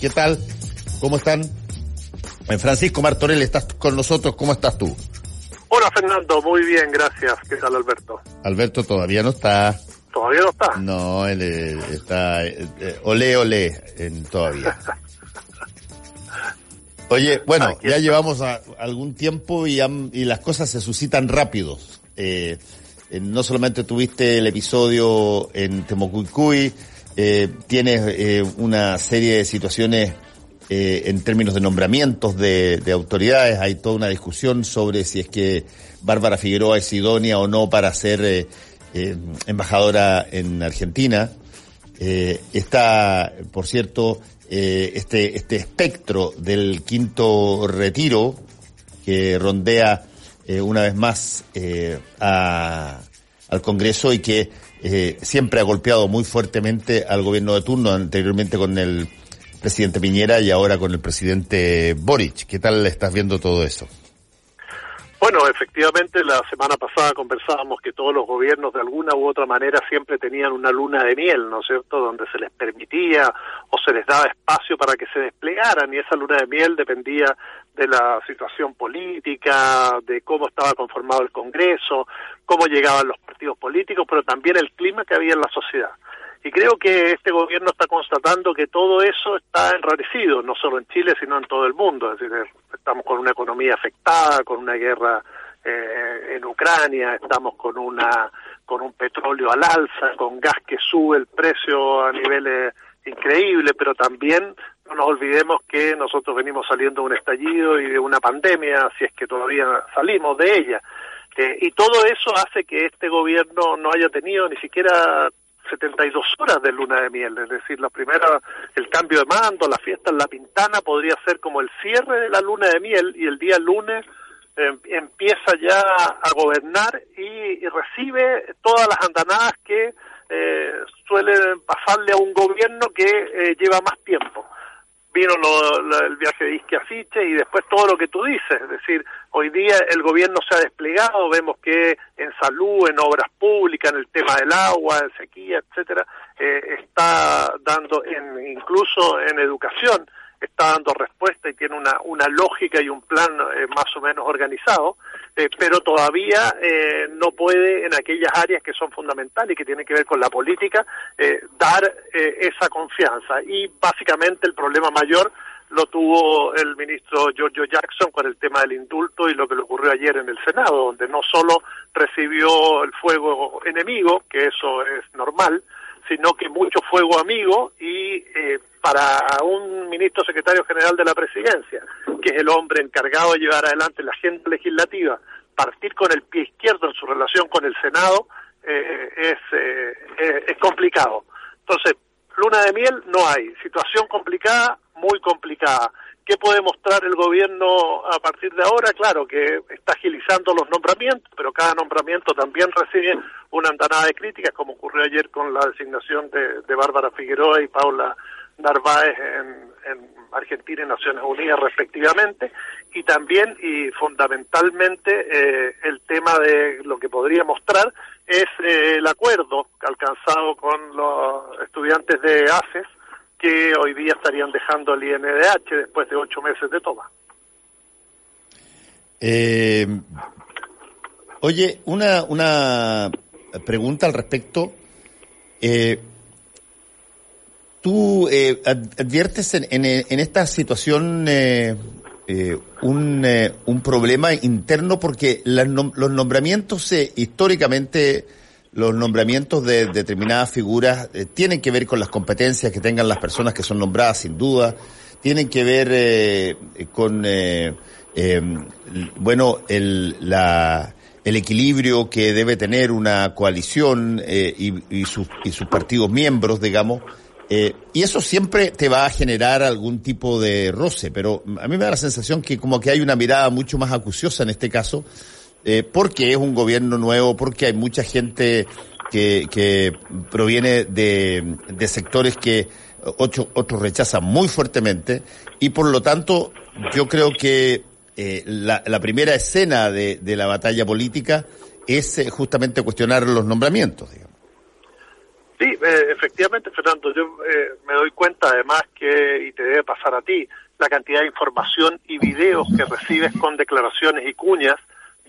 ¿Qué tal? ¿Cómo están? Eh, Francisco Martorell, estás con nosotros. ¿Cómo estás tú? Hola Fernando, muy bien, gracias. ¿Qué tal Alberto? Alberto todavía no está. ¿Todavía no está? No, él eh, está eh, eh, olé olé en, todavía. Oye, bueno, ya llevamos a- algún tiempo y, y las cosas se suscitan rápidos. Eh, no solamente tuviste el episodio en Temocuicuy, eh, tienes eh, una serie de situaciones eh, en términos de nombramientos de, de autoridades. Hay toda una discusión sobre si es que Bárbara Figueroa es idónea o no para ser eh, embajadora en Argentina. Está, por cierto, este, este espectro del quinto retiro que rondea una vez más al Congreso y que eh, siempre ha golpeado muy fuertemente al gobierno de turno, anteriormente con el presidente Piñera y ahora con el presidente Boric. ¿Qué tal estás viendo todo eso? Bueno, efectivamente la semana pasada conversábamos que todos los gobiernos de alguna u otra manera siempre tenían una luna de miel, ¿no es cierto?, donde se les permitía o se les daba espacio para que se desplegaran y esa luna de miel dependía de la situación política, de cómo estaba conformado el Congreso, cómo llegaban los partidos políticos, pero también el clima que había en la sociedad. Y creo que este gobierno está constatando que todo eso está enrarecido, no solo en Chile, sino en todo el mundo. Es decir, estamos con una economía afectada, con una guerra eh, en Ucrania, estamos con una con un petróleo al alza, con gas que sube el precio a niveles increíbles, pero también no nos olvidemos que nosotros venimos saliendo de un estallido y de una pandemia, si es que todavía salimos de ella. Eh, y todo eso hace que este gobierno no haya tenido ni siquiera 72 horas de luna de miel, es decir, la primera, el cambio de mando, la fiesta en La Pintana podría ser como el cierre de la luna de miel y el día lunes eh, empieza ya a gobernar y, y recibe todas las andanadas que eh, suelen pasarle a un gobierno que eh, lleva más tiempo vino lo- el viaje de Isque a Fiche y después todo lo que tú dices, es decir, hoy día el gobierno se ha desplegado, vemos que en salud, en obras públicas, en el tema del agua, en sequía, etcétera, eh, está dando, en, incluso en educación, está dando respuesta y tiene una, una lógica y un plan eh, más o menos organizado, eh, pero todavía eh, no puede en aquellas áreas que son fundamentales y que tienen que ver con la política eh, dar eh, esa confianza. Y básicamente el problema mayor lo tuvo el ministro Giorgio Jackson con el tema del indulto y lo que le ocurrió ayer en el Senado, donde no solo recibió el fuego enemigo, que eso es normal, sino que mucho fuego amigo y eh, para un ministro secretario general de la presidencia, que es el hombre encargado de llevar adelante la agenda legislativa, partir con el pie izquierdo en su relación con el Senado eh, es, eh, es, es complicado. Entonces, luna de miel no hay, situación complicada, muy complicada. ¿Qué puede mostrar el gobierno a partir de ahora? Claro que está agilizando los nombramientos, pero cada nombramiento también recibe una andanada de críticas, como ocurrió ayer con la designación de, de Bárbara Figueroa y Paula Narváez en, en Argentina y Naciones Unidas respectivamente, y también y fundamentalmente eh, el tema de lo que podría mostrar es eh, el acuerdo alcanzado con los estudiantes de ACES, que hoy día estarían dejando el INDH después de ocho meses de toma. Eh, oye, una, una pregunta al respecto. Eh, ¿Tú eh, ad- adviertes en, en, esta situación eh, eh, un, eh, un problema interno? Porque las los nombramientos, históricamente, los nombramientos de determinadas figuras eh, tienen que ver con las competencias que tengan las personas que son nombradas, sin duda. Tienen que ver eh, con, eh, l- bueno, el, la, el equilibrio que debe tener una coalición eh, y, y, sus, y sus partidos miembros, digamos. Eh, y eso siempre te va a generar algún tipo de roce, pero a mí me da la sensación que como que hay una mirada mucho más acuciosa en este caso, eh, porque es un gobierno nuevo, porque hay mucha gente que, que proviene de, sectores que otros rechazan muy fuertemente, y por lo tanto yo creo que eh, la, la primera escena de, la batalla política es eh, justamente cuestionar los nombramientos, digamos. Sí, eh, efectivamente, Fernando, yo me doy cuenta además que, y te debe pasar a ti, la cantidad de información y videos que recibes con declaraciones y cuñas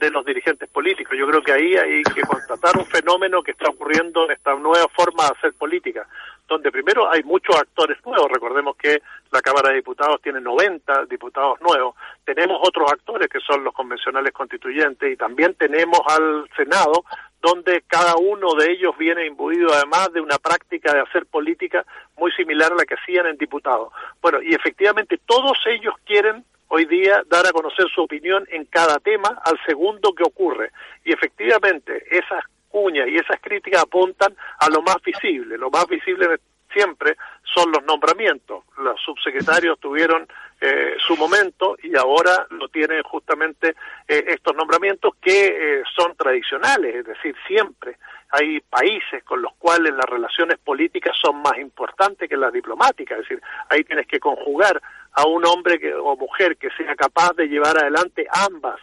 de los dirigentes políticos. Yo creo que ahí hay que constatar un fenómeno que está ocurriendo en esta nueva forma de hacer política, donde primero hay muchos actores nuevos. Recordemos que la Cámara de Diputados tiene 90 diputados nuevos. Tenemos otros actores que son los convencionales constituyentes y también tenemos al Senado donde cada uno de ellos viene imbuido además de una práctica de hacer política muy similar a la que hacían en diputados. Bueno, y efectivamente todos ellos quieren hoy día dar a conocer su opinión en cada tema al segundo que ocurre. Y efectivamente esas cuñas y esas críticas apuntan a lo más visible. Lo más visible siempre son los nombramientos. Los subsecretarios tuvieron eh, su momento y ahora lo tienen justamente eh, estos nombramientos que eh, son tradicionales, es decir, siempre hay países con los cuales las relaciones políticas son más importantes que las diplomáticas, es decir, ahí tienes que conjugar a un hombre que, o mujer que sea capaz de llevar adelante ambas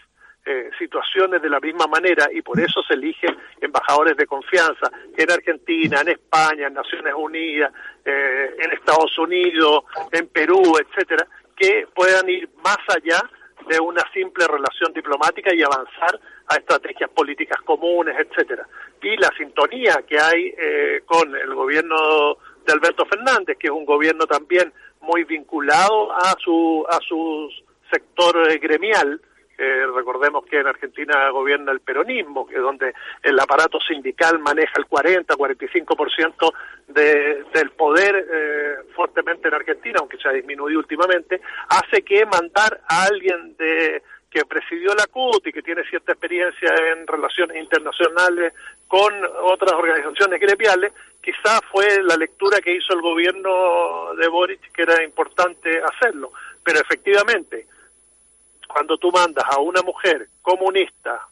eh, situaciones de la misma manera y por eso se eligen embajadores de confianza en Argentina, en España, en Naciones Unidas, eh, en Estados Unidos, en Perú, etcétera, que puedan ir más allá de una simple relación diplomática y avanzar a estrategias políticas comunes, etcétera. Y la sintonía que hay eh, con el gobierno de Alberto Fernández, que es un gobierno también muy vinculado a su a su sector eh, gremial. Eh, recordemos que en Argentina gobierna el peronismo, que es donde el aparato sindical maneja el 40-45% de, del poder eh, fuertemente en Argentina, aunque se ha disminuido últimamente, hace que mandar a alguien de que presidió la CUT y que tiene cierta experiencia en relaciones internacionales con otras organizaciones gremiales, quizás fue la lectura que hizo el gobierno de Boric que era importante hacerlo. Pero efectivamente, cuando tú mandas a una mujer comunista,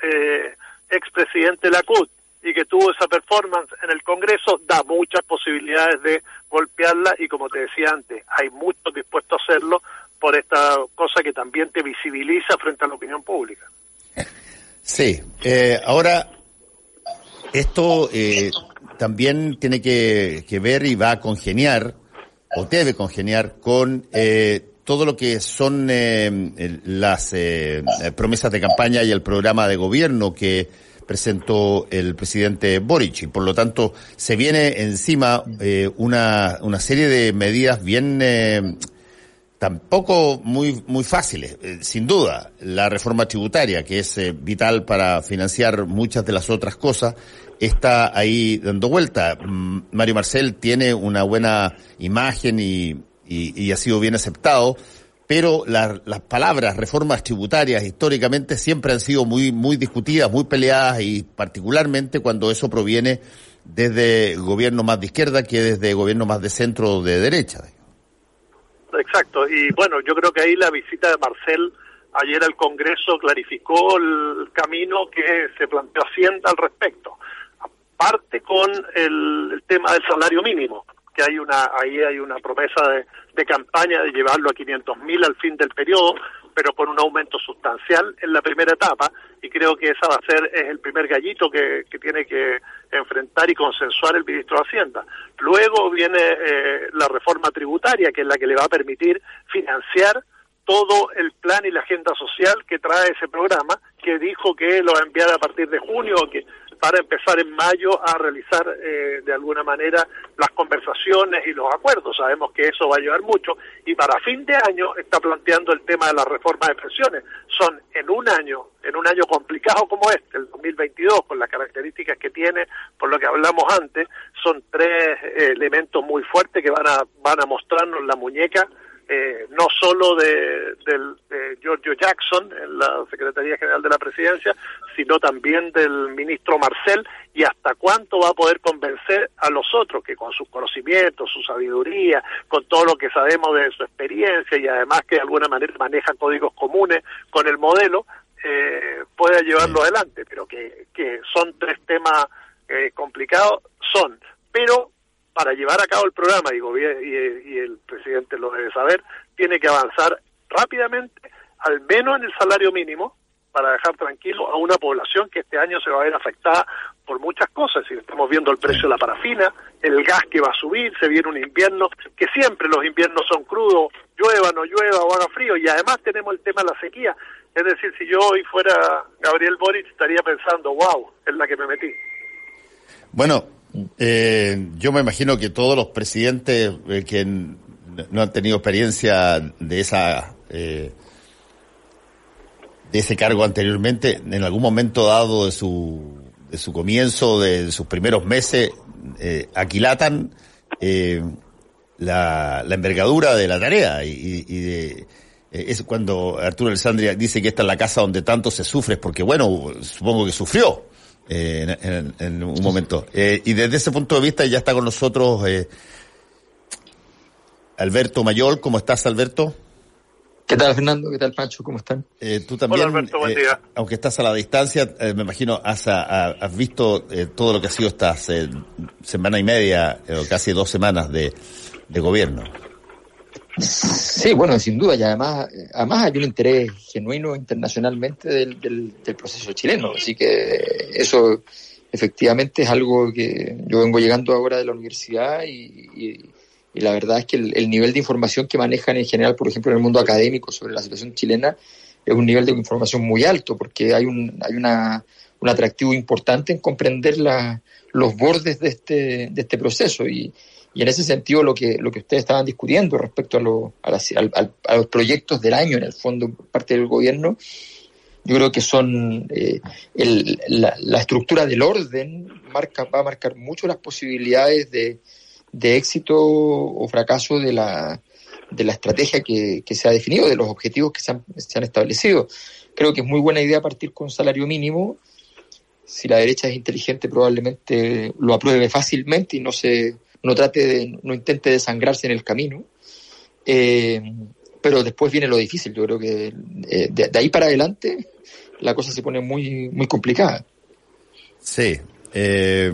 eh, expresidente de la CUT, y que tuvo esa performance en el Congreso, da muchas posibilidades de golpearla y como te decía antes, hay muchos dispuestos a hacerlo por esta cosa que también te visibiliza frente a la opinión pública. Sí, eh, ahora esto eh, también tiene que, ver y va a congeniar, o debe congeniar, con eh, todo lo que son las promesas de campaña y el programa de gobierno que presentó el presidente Boric y por lo tanto se viene encima una, una serie de medidas bien tampoco muy, muy fáciles, eh, sin duda. La reforma tributaria, que es eh, vital para financiar muchas de las otras cosas, está ahí dando vuelta. Mm, Mario Marcel tiene una buena imagen y, y, ha sido bien aceptado, pero las palabras reformas tributarias históricamente siempre han sido muy, muy discutidas, muy peleadas y particularmente cuando eso proviene desde gobierno más de izquierda que desde gobierno más de centro o de derecha. Exacto, y bueno, yo creo que ahí la visita de Marcel ayer al Congreso clarificó el camino que se planteó Hacienda al respecto. Aparte con el, tema del salario mínimo, que hay una ahí hay una promesa de, campaña de llevarlo a 500 mil al fin del periodo, pero con un aumento sustancial en la primera etapa y creo que esa va a ser es el primer gallito que, que tiene que enfrentar y consensuar el ministro de Hacienda. Luego viene eh, la reforma tributaria, que es la que le va a permitir financiar todo el plan y la agenda social que trae ese programa, que dijo que lo va a enviar a partir de junio, que para empezar en mayo a realizar eh, de alguna manera las conversaciones y los acuerdos. Sabemos que eso va a llevar mucho y para fin de año está planteando el tema de la reforma de pensiones. Son en un año, en un año complicado como este, el 2022, con las características que tiene, por lo que hablamos antes, son tres eh, elementos muy fuertes que van a, van a mostrarnos la muñeca eh, no solo de, del, de Giorgio Jackson en la Secretaría General de la Presidencia, sino también del ministro Marcel y hasta cuánto va a poder convencer a los otros que con sus conocimientos, su sabiduría, con todo lo que sabemos de su experiencia y además que de alguna manera maneja códigos comunes con el modelo, eh, pueda llevarlo adelante, pero que, que son tres temas eh, complicados, son, pero para llevar a cabo el programa, y, el presidente lo debe saber, tiene que avanzar rápidamente, al menos en el salario mínimo, para dejar tranquilo a una población que este año se va a ver afectada por muchas cosas. Si estamos viendo el precio de la parafina, el gas que va a subir, se viene un invierno, que siempre los inviernos son crudos, llueva, no llueva o haga frío, y además tenemos el tema de la sequía. Es decir, si yo hoy fuera Gabriel Boric, estaría pensando, wow, es la que me metí. Bueno, eh, yo me imagino que todos los presidentes eh, que no han tenido experiencia de esa eh, de ese cargo anteriormente, en algún momento dado de su de su comienzo, de sus primeros meses, eh, aquilatan eh, la, la, envergadura de la tarea y, y de eh, es cuando Arturo Alessandria dice que esta es la casa donde tanto se sufre, porque bueno, supongo que sufrió eh, en, en, en, un momento. Eh, y desde ese punto de vista ya está con nosotros Alberto Mayol. ¿Cómo estás, Alberto? ¿Qué tal, Fernando? ¿Qué tal, Pancho? ¿Cómo están? Eh, tú también, Hola, Alberto, buen eh, día. aunque estás a la distancia, eh, me imagino, has, a, has visto eh, todo lo que ha sido estas eh, semana y media, o casi dos semanas de, de, gobierno. Sí, bueno, sin duda, y además, además hay un interés genuino internacionalmente del, del, proceso chileno, así que eso efectivamente es algo que yo vengo llegando ahora de la universidad y, y y la verdad es que el, el, nivel de información que manejan en general, por ejemplo, en el mundo académico sobre la situación chilena, es un nivel de información muy alto, porque hay un, hay una, un atractivo importante en comprender la, los bordes de este, de este proceso. Y, y en ese sentido, lo que, lo que ustedes estaban discutiendo respecto a, lo, a, las, a, a los proyectos del año, en el fondo, parte del gobierno, yo creo que son eh, el, la, la estructura del orden marca, va a marcar mucho las posibilidades de, de éxito o fracaso de la, de la estrategia que, que, se ha definido, de los objetivos que se han, se han, establecido. Creo que es muy buena idea partir con salario mínimo. Si la derecha es inteligente, probablemente lo apruebe fácilmente y no se no trate de, no intente desangrarse en el camino. Eh, pero después viene lo difícil. Yo creo que eh, de, ahí para adelante la cosa se pone muy, muy complicada. Sí. Eh,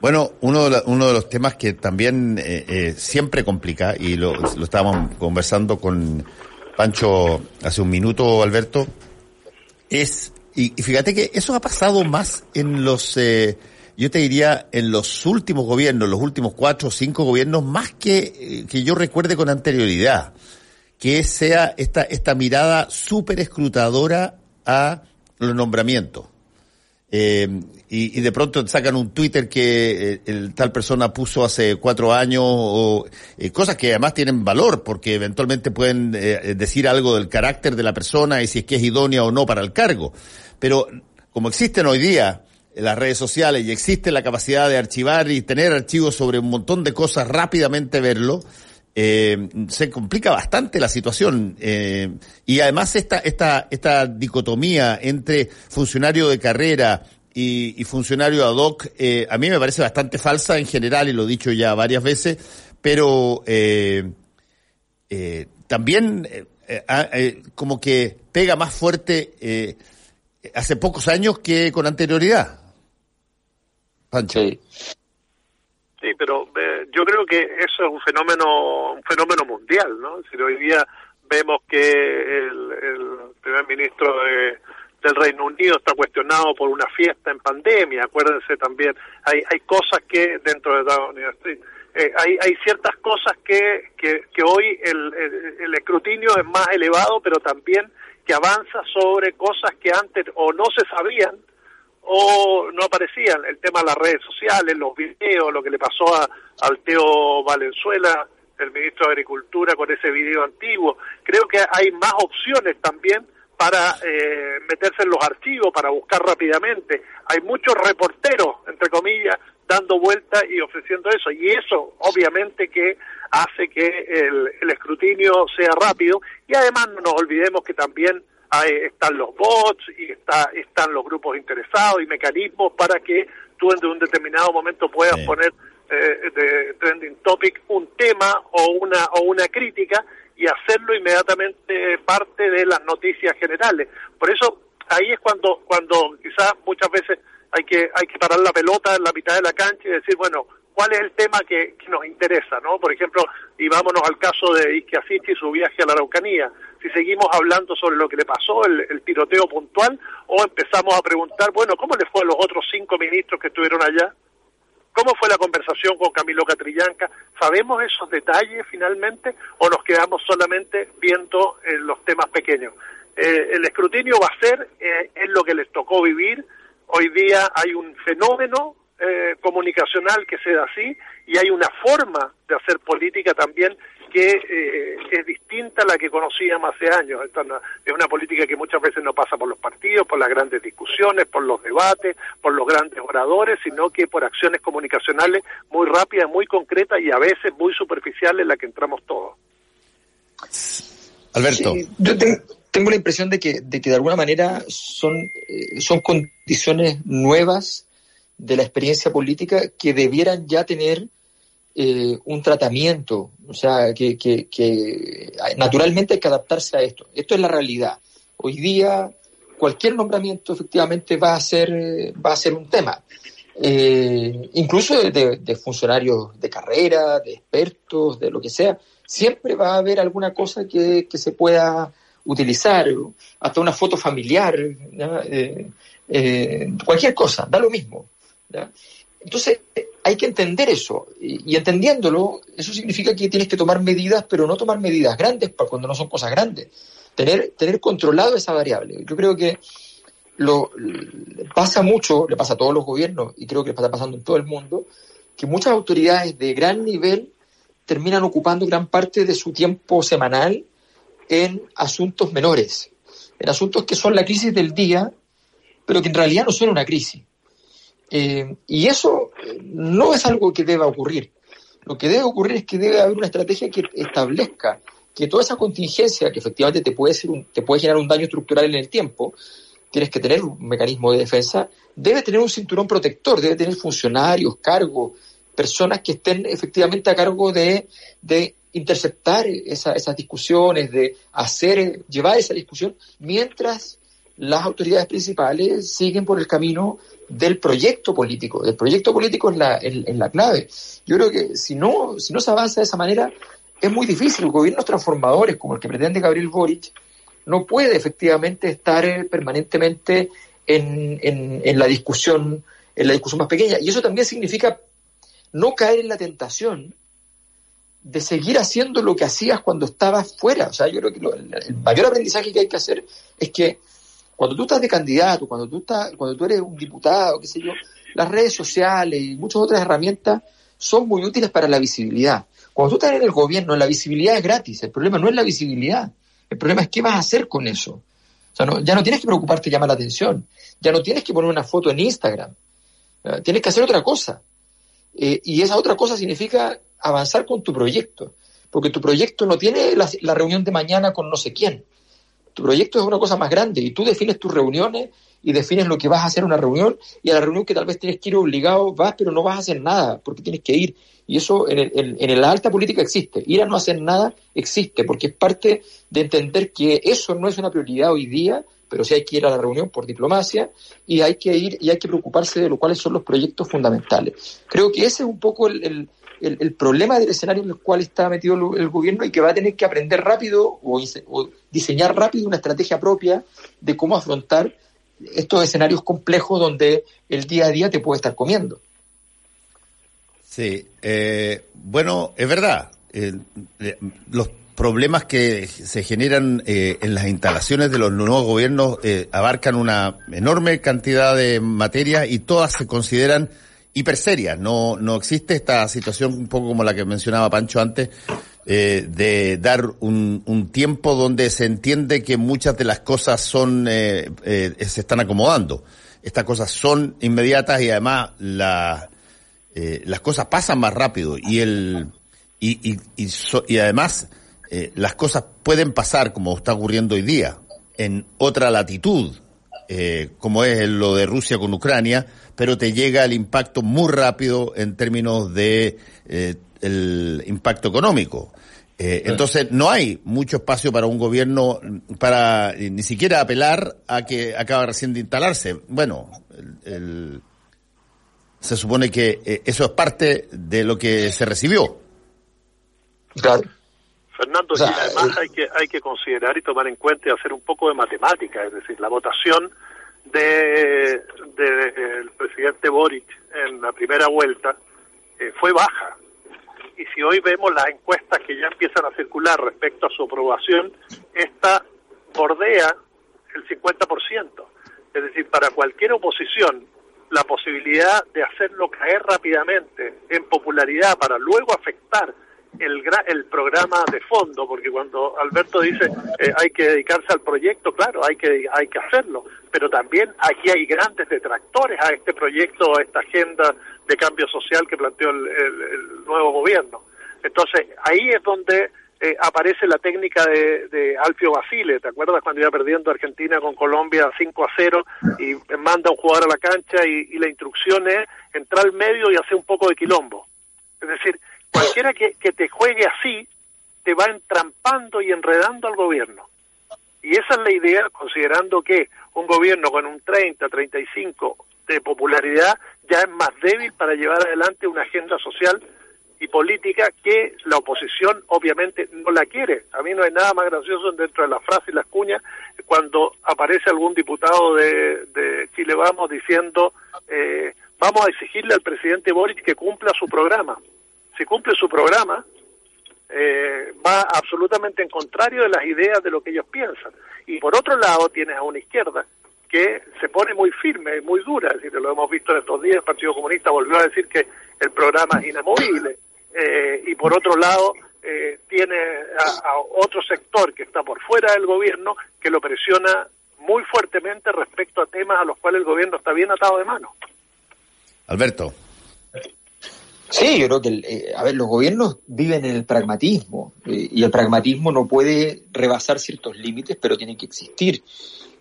bueno, uno de, la, uno de los temas que también siempre complica, y lo, lo, estábamos conversando con Pancho hace un minuto, Alberto, es, y, y fíjate que eso ha pasado más en los, yo te diría, en los últimos gobiernos, los últimos cuatro o cinco gobiernos, más que, que yo recuerde con anterioridad, que sea esta, esta mirada súper escrutadora a los nombramientos. Eh, y, y, de pronto sacan un Twitter que eh, el, tal persona puso hace cuatro años, o eh, cosas que además tienen valor, porque eventualmente pueden eh, decir algo del carácter de la persona y si es que es idónea o no para el cargo. Pero como existen hoy día las redes sociales y existe la capacidad de archivar y tener archivos sobre un montón de cosas, rápidamente verlo, eh, se complica bastante la situación eh, y además esta esta esta dicotomía entre funcionario de carrera y, funcionario ad hoc eh, a mí me parece bastante falsa en general y lo he dicho ya varias veces pero también como que pega más fuerte hace pocos años que con anterioridad Pancho sí. Sí, pero eh, yo creo que eso es un fenómeno un fenómeno mundial, ¿no? Si hoy día vemos que el, el primer ministro de, del Reino Unido está cuestionado por una fiesta en pandemia, acuérdense también, hay hay cosas que dentro de Downing Street eh, hay, hay ciertas cosas que, que, que hoy el, el, el escrutinio es más elevado, pero también que avanza sobre cosas que antes o no se sabían o no aparecían. El tema de las redes sociales, los videos, lo que le pasó a, al Teo Valenzuela, el ministro de Agricultura, con ese video antiguo. Creo que hay más opciones también para eh, meterse en los archivos, para buscar rápidamente. Hay muchos reporteros, entre comillas, dando vueltas y ofreciendo eso. Y eso, obviamente, que hace que el, el escrutinio sea rápido. Y además no nos olvidemos que también hay, están los bots y está, están los grupos interesados y mecanismos para que tú en un determinado momento puedas sí. poner eh, de trending topic un tema o una o una crítica y hacerlo inmediatamente parte de las noticias generales. Por eso ahí es cuando cuando quizás muchas veces hay que hay que parar la pelota en la mitad de la cancha y decir bueno cuál es el tema que, nos interesa, ¿no? Por ejemplo, y vámonos al caso de Isquiasichi y su viaje a la Araucanía. Si seguimos hablando sobre lo que le pasó, el, tiroteo puntual, o empezamos a preguntar, bueno, ¿cómo le fue a los otros cinco ministros que estuvieron allá? ¿Cómo fue la conversación con Camilo Catrillanca? ¿Sabemos esos detalles finalmente o nos quedamos solamente viendo eh, los temas pequeños? Eh, el escrutinio va a ser, eh, es lo que les tocó vivir. Hoy día hay un fenómeno eh, comunicacional que se da así y hay una forma de hacer política también que eh, es distinta a la que conocíamos hace años. Esta es una política que muchas veces no pasa por los partidos, por las grandes discusiones, por los debates, por los grandes oradores, sino que por acciones comunicacionales muy rápidas, muy concretas y a veces muy superficiales en las que entramos todos. Alberto. yo tengo la impresión de que, de que de alguna manera son, eh, son condiciones nuevas de la experiencia política que debieran ya tener eh, un tratamiento, o sea, que, que, naturalmente hay que adaptarse a esto. Esto es la realidad. Hoy día cualquier nombramiento efectivamente va a ser, va a ser un tema. Eh, incluso de, de, funcionarios de carrera, de expertos, de lo que sea, siempre va a haber alguna cosa que, que se pueda utilizar, hasta una foto familiar, eh, cualquier cosa, da lo mismo. Entonces, hay que entender eso. Y, entendiéndolo, eso significa que tienes que tomar medidas, pero no tomar medidas grandes para cuando no son cosas grandes. Tener, tener controlado esa variable. Yo creo que lo pasa mucho, le pasa a todos los gobiernos, y creo que está pasando en todo el mundo, que muchas autoridades de gran nivel terminan ocupando gran parte de su tiempo semanal en asuntos menores, en asuntos que son la crisis del día, pero que en realidad no son una crisis. Eh, y eso eh, no es algo que deba ocurrir. Lo que debe ocurrir es que debe haber una estrategia que establezca que toda esa contingencia, que efectivamente te puede, ser te puede generar un daño estructural en el tiempo, tienes que tener un mecanismo de defensa, debe tener un cinturón protector, debe tener funcionarios, cargos, personas que estén efectivamente a cargo de, de interceptar esas discusiones, de hacer, llevar esa discusión, mientras las autoridades principales siguen por el camino del proyecto político. El proyecto político es la, la clave. Yo creo que si no, si no se avanza de esa manera, es muy difícil. Gobiernos transformadores como el que pretende Gabriel Boric no puede efectivamente estar eh, permanentemente en, en, la discusión, en la discusión más pequeña. Y eso también significa no caer en la tentación de seguir haciendo lo que hacías cuando estabas fuera. O sea, yo creo que el mayor aprendizaje que hay que hacer es que cuando tú estás de candidato, cuando tú, estás, cuando tú eres un diputado, qué sé yo, las redes sociales y muchas otras herramientas son muy útiles para la visibilidad. Cuando tú estás en el gobierno, la visibilidad es gratis. El problema no es la visibilidad. El problema es qué vas a hacer con eso. Ya no tienes que preocuparte de llamar la atención. Ya no tienes que poner una foto en Instagram. Tienes que hacer otra cosa. Eh, y esa otra cosa significa avanzar con tu proyecto. Porque tu proyecto no tiene la reunión de mañana con no sé quién. Tu proyecto es una cosa más grande y tú defines tus reuniones y defines lo que vas a hacer en una reunión y a la reunión que tal vez tienes que ir obligado, vas, pero no vas a hacer nada porque tienes que ir. Y eso en, el, en, la alta política existe. Ir a no hacer nada existe porque es parte de entender que eso no es una prioridad hoy día, pero sí hay que ir a la reunión por diplomacia y hay que ir y hay que preocuparse de lo cuáles son los proyectos fundamentales. Creo que ese es un poco el, el, problema del escenario en el cual está metido el, gobierno y que va a tener que aprender rápido o, diseñar rápido una estrategia propia de cómo afrontar estos escenarios complejos donde el día a día te puede estar comiendo. Sí, eh, bueno, es verdad. Eh, los problemas que se generan eh, en las instalaciones de los nuevos gobiernos abarcan una enorme cantidad de materias y todas se consideran hiper No, no existe esta situación un poco como la que mencionaba Pancho antes, eh, de dar un, un, tiempo donde se entiende que muchas de las cosas son, eh, eh, se están acomodando. Estas cosas son inmediatas y además la, eh, las cosas pasan más rápido y el, y, y, y, y además eh, las cosas pueden pasar como está ocurriendo hoy día en otra latitud, eh, como es lo de Rusia con Ucrania, pero te llega el impacto muy rápido en términos de eh, el impacto económico. Eh, entonces no hay mucho espacio para un gobierno para ni siquiera apelar a que acaba recién de instalarse. Bueno, el, se supone que eh, eso es parte de lo que se recibió. Claro. Fernando, y además hay que hay que considerar y tomar en cuenta y hacer un poco de matemática, es decir, la votación de del presidente Boric en la primera vuelta fue baja, y si hoy vemos las encuestas que ya empiezan a circular respecto a su aprobación, esta bordea el 50%. Es decir, para cualquier oposición, la posibilidad de hacerlo caer rápidamente en popularidad para luego afectar el, el programa de fondo, porque cuando Alberto dice eh, hay que dedicarse al proyecto, claro, hay que, hay que hacerlo, pero también aquí hay grandes detractores a este proyecto, a esta agenda de cambio social que planteó el, nuevo gobierno. Entonces, ahí es donde eh, aparece la técnica de, Alfio Basile, ¿te acuerdas cuando iba perdiendo Argentina con Colombia 5 a 0 y manda a un jugador a la cancha y la instrucción es entrar al medio y hacer un poco de quilombo? Es decir, cualquiera que, que te juegue así te va entrampando y enredando al gobierno. Y esa es la idea, considerando que un gobierno con un 30, 35 de popularidad ya es más débil para llevar adelante una agenda social y política que la oposición obviamente no la quiere. A mí no hay nada más gracioso dentro de la frase y las cuñas cuando aparece algún diputado de, de Chile Vamos diciendo eh, vamos a exigirle al presidente Boric que cumpla su programa si cumple su programa, eh, va absolutamente en contrario de las ideas de lo que ellos piensan. Y por otro lado, tienes a una izquierda que se pone muy firme, muy dura, es decir, lo hemos visto en estos días, el Partido Comunista volvió a decir que el programa es inamovible. Eh, y por otro lado, eh, tiene a, a otro sector que está por fuera del gobierno que lo presiona muy fuertemente respecto a temas a los cuales el gobierno está bien atado de mano. Alberto. Sí, yo creo que, eh, a ver, los gobiernos viven en el pragmatismo eh, y el pragmatismo no puede rebasar ciertos límites, pero tiene que existir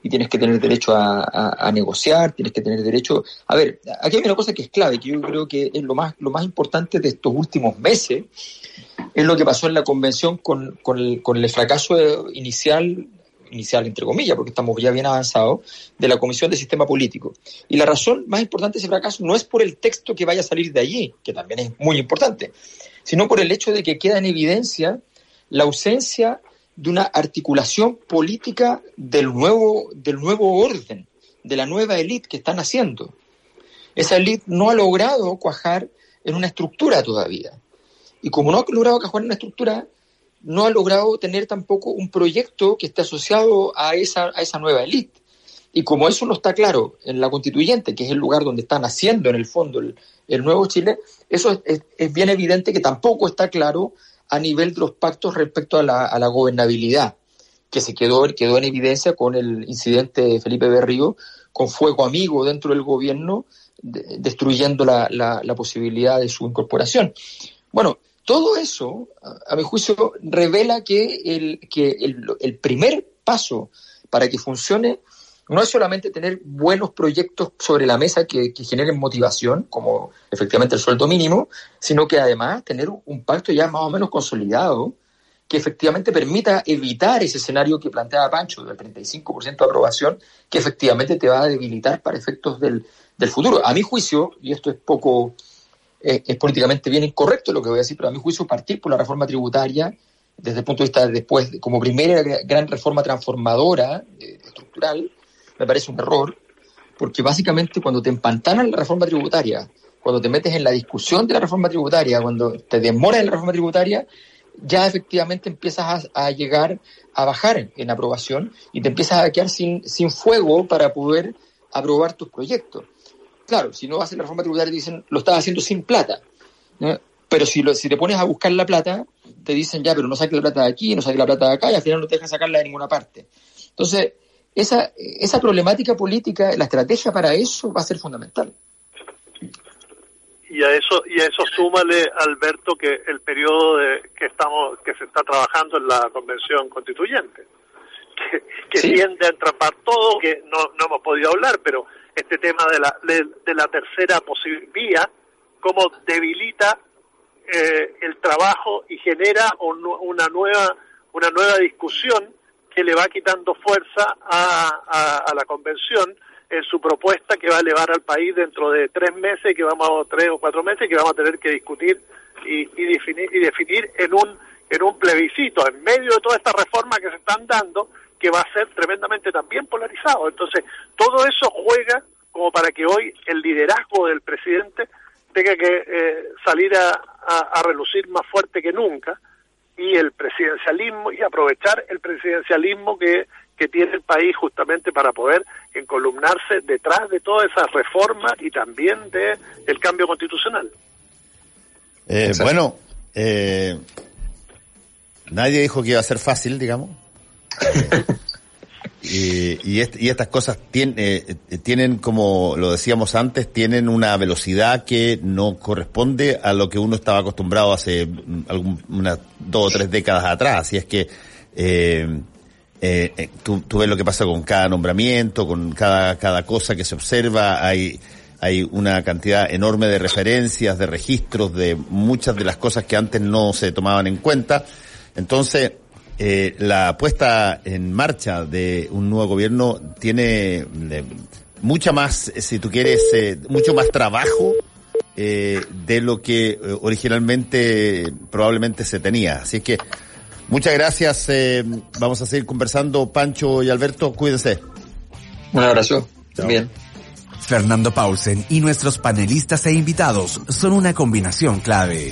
y tienes que tener derecho a, negociar, tienes que tener derecho. A ver, aquí hay una cosa que es clave, que yo creo que es lo más, lo más importante de estos últimos meses, es lo que pasó en la convención con, con, el, con el fracaso inicial inicial, entre comillas, porque estamos ya bien avanzados, de la Comisión de Sistema Político. Y la razón más importante de ese fracaso no es por el texto que vaya a salir de allí, que también es muy importante, sino por el hecho de que queda en evidencia la ausencia de una articulación política del nuevo, del nuevo orden, de la nueva élite que están haciendo. Esa élite no ha logrado cuajar en una estructura todavía. Y como no ha logrado cuajar en una estructura, no ha logrado tener tampoco un proyecto que esté asociado a esa, a esa nueva élite. Y como eso no está claro en la constituyente, que es el lugar donde está naciendo en el fondo el, nuevo Chile, eso es, bien evidente que tampoco está claro a nivel de los pactos respecto a la, a la gobernabilidad, que se quedó, quedó en evidencia con el incidente de Felipe Berrío, con fuego amigo dentro del gobierno, destruyendo la, la, la posibilidad de su incorporación. Bueno, todo eso, a, mi juicio, revela que, el, que el, primer paso para que funcione no es solamente tener buenos proyectos sobre la mesa que, generen motivación, como efectivamente el sueldo mínimo, sino que además tener un pacto ya más o menos consolidado que efectivamente permita evitar ese escenario que planteaba Pancho del 35% de aprobación, que efectivamente te va a debilitar para efectos del, del futuro. A mi juicio, y esto es poco es políticamente bien incorrecto lo que voy a decir, pero a mi juicio partir por la reforma tributaria, desde el punto de vista después, como primera gran reforma transformadora eh, estructural, me parece un error, porque básicamente cuando te empantanan la reforma tributaria, cuando te metes en la discusión de la reforma tributaria, cuando te demoras en la reforma tributaria, ya efectivamente empiezas a, a, llegar a bajar en aprobación y te empiezas a quedar sin, sin fuego para poder aprobar tus proyectos. Claro, si no hacen la reforma tributaria, te dicen, lo estás haciendo sin plata. Pero si, lo, si te pones a buscar la plata, te dicen, ya, pero no saques la plata de aquí, no saques la plata de acá, y al final no te dejan sacarla de ninguna parte. Entonces, esa, esa problemática política, la estrategia para eso va a ser fundamental. Y a eso y a eso súmale Alberto que el periodo de, que estamos que se está trabajando en la convención constituyente que, tiende a entrapar todo que no, no hemos podido hablar pero este tema de la, de, la tercera vía, cómo debilita eh, el trabajo y genera una nueva, una nueva discusión que le va quitando fuerza a, a, la convención en su propuesta que va a elevar al país dentro de tres meses, que vamos a tres o cuatro meses, que vamos a tener que discutir y, y definir y definir en un en un plebiscito en medio de toda esta reforma que se están dando que va a ser tremendamente también polarizado. Entonces, todo eso juega como para que hoy el liderazgo del presidente tenga que eh, salir a, a, relucir más fuerte que nunca y el presidencialismo y aprovechar el presidencialismo que, que tiene el país justamente para poder encolumnarse detrás de todas esas reformas y también de el cambio constitucional. Eh, bueno, eh, nadie dijo que iba a ser fácil, digamos. Y, estas cosas eh, tienen, como lo decíamos antes, tienen una velocidad que no corresponde a lo que uno estaba acostumbrado hace unas dos o tres décadas atrás. Así es que eh, eh, tú, ves lo que pasa con cada nombramiento, con cada, cada cosa que se observa. Hay, hay una cantidad enorme de referencias, de registros, de muchas de las cosas que antes no se tomaban en cuenta. Entonces, eh, la puesta en marcha de un nuevo gobierno tiene eh, mucha más, si tú quieres, eh, mucho más trabajo de lo que originalmente probablemente se tenía. Así que muchas gracias. vamos a seguir conversando. Pancho y Alberto, cuídense. Un abrazo. También. Fernando Paulsen y nuestros panelistas e invitados son una combinación clave.